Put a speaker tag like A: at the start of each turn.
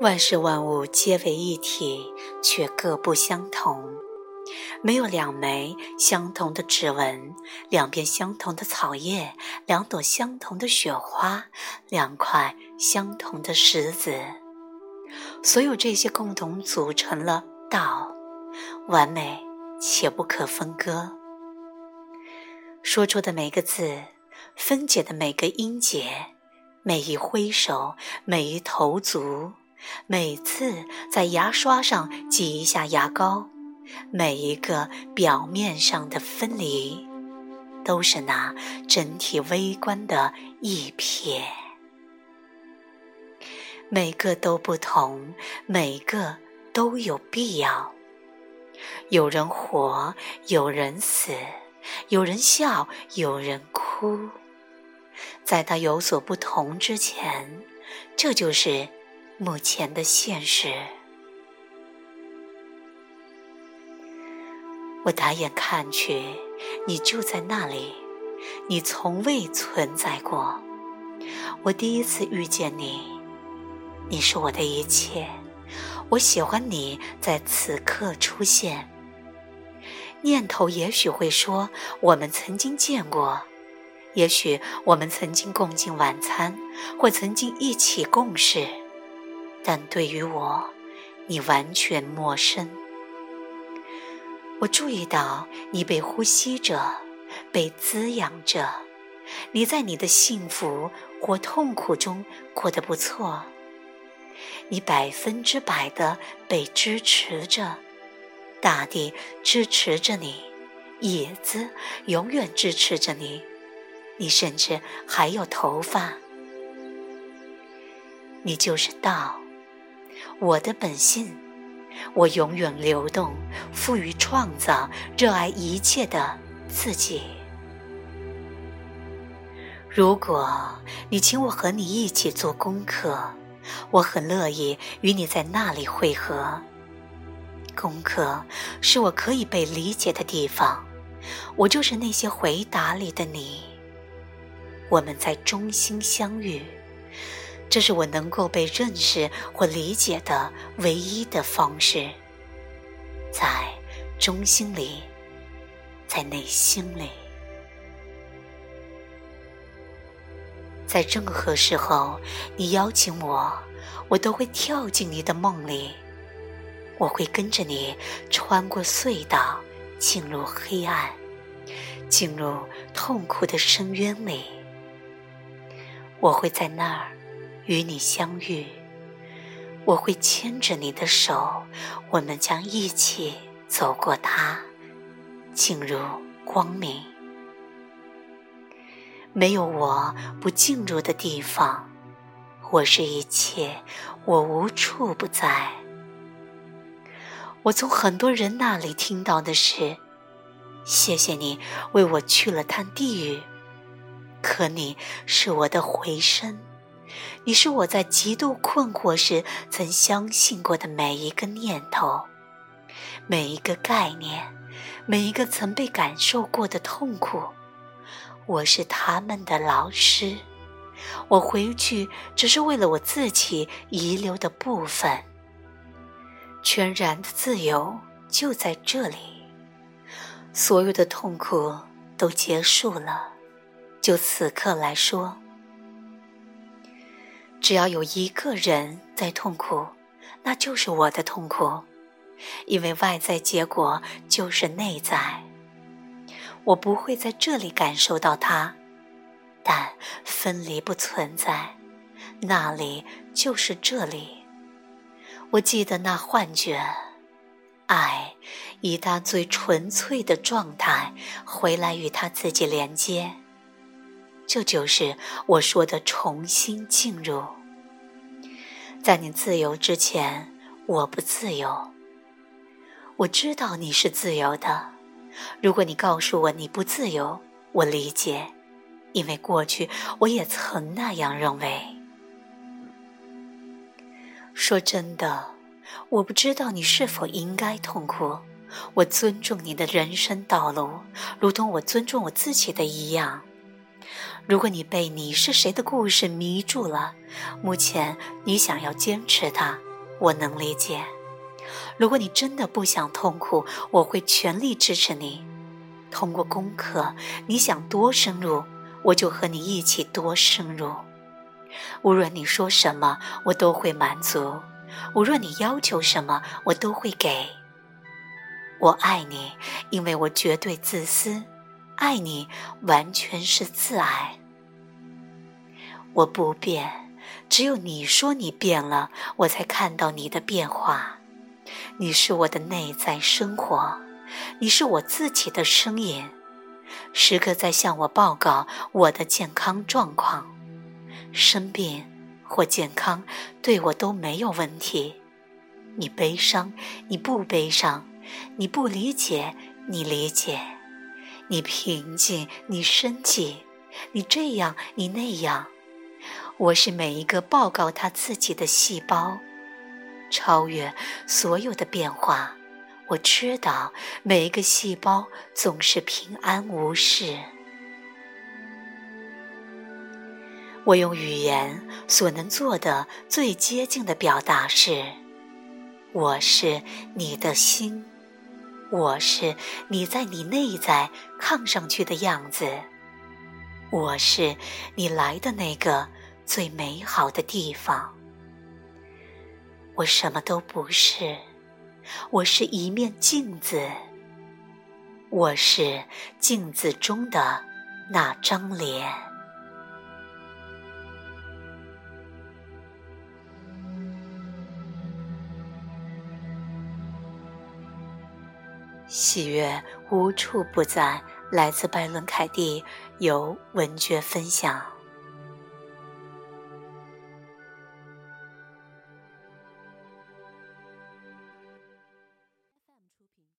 A: 万事万物皆为一体，却各不相同。没有两枚相同的指纹，两片相同的草叶，两朵相同的雪花，两块相同的石子。所有这些共同组成了道，完美且不可分割。说出的每个字，分解的每个音节，每一挥手，每一投足。每次在牙刷上挤一下牙膏，每一个表面上的分离，都是那整体微观的一瞥。每个都不同，每个都有必要。有人活，有人死，有人笑，有人哭。在他有所不同之前，这就是。目前的现实，我打眼看去，你就在那里，你从未存在过。我第一次遇见你，你是我的一切。我喜欢你在此刻出现。念头也许会说，我们曾经见过，也许我们曾经共进晚餐，或曾经一起共事。但对于我，你完全陌生。我注意到你被呼吸着，被滋养着。你在你的幸福或痛苦中过得不错。你百分之百的被支持着，大地支持着你，椅子永远支持着你，你甚至还有头发。你就是道。我的本性，我永远流动，富于创造，热爱一切的自己。如果你请我和你一起做功课，我很乐意与你在那里会合。功课是我可以被理解的地方，我就是那些回答里的你。我们在中心相遇。这是我能够被认识或理解的唯一的方式，在中心里，在内心里，在任何时候，你邀请我，我都会跳进你的梦里，我会跟着你穿过隧道，进入黑暗，进入痛苦的深渊里，我会在那儿。与你相遇，我会牵着你的手，我们将一起走过它，进入光明。没有我不进入的地方，我是一切，我无处不在。我从很多人那里听到的是：谢谢你为我去了趟地狱，可你是我的回声。你是我在极度困惑时曾相信过的每一个念头，每一个概念，每一个曾被感受过的痛苦。我是他们的老师，我回去只是为了我自己遗留的部分。全然的自由就在这里，所有的痛苦都结束了。就此刻来说。只要有一个人在痛苦，那就是我的痛苦，因为外在结果就是内在。我不会在这里感受到它，但分离不存在，那里就是这里。我记得那幻觉，爱以他最纯粹的状态回来与他自己连接。这就是我说的重新进入。在你自由之前，我不自由。我知道你是自由的。如果你告诉我你不自由，我理解，因为过去我也曾那样认为。说真的，我不知道你是否应该痛苦。我尊重你的人生道路，如同我尊重我自己的一样。如果你被你是谁的故事迷住了，目前你想要坚持它，我能理解。如果你真的不想痛苦，我会全力支持你。通过功课，你想多深入，我就和你一起多深入。无论你说什么，我都会满足；无论你要求什么，我都会给。我爱你，因为我绝对自私；爱你，完全是自爱。我不变，只有你说你变了，我才看到你的变化。你是我的内在生活，你是我自己的声音，时刻在向我报告我的健康状况。生病或健康，对我都没有问题。你悲伤，你不悲伤；你不理解，你理解；你平静，你生气；你这样，你那样。我是每一个报告他自己的细胞，超越所有的变化。我知道每一个细胞总是平安无事。我用语言所能做的最接近的表达是：我是你的心，我是你在你内在看上去的样子，我是你来的那个最美好的地方。我什么都不是，我是一面镜子，我是镜子中的那张脸。喜悦无处不在，来自拜伦·凯蒂，由文觉分享。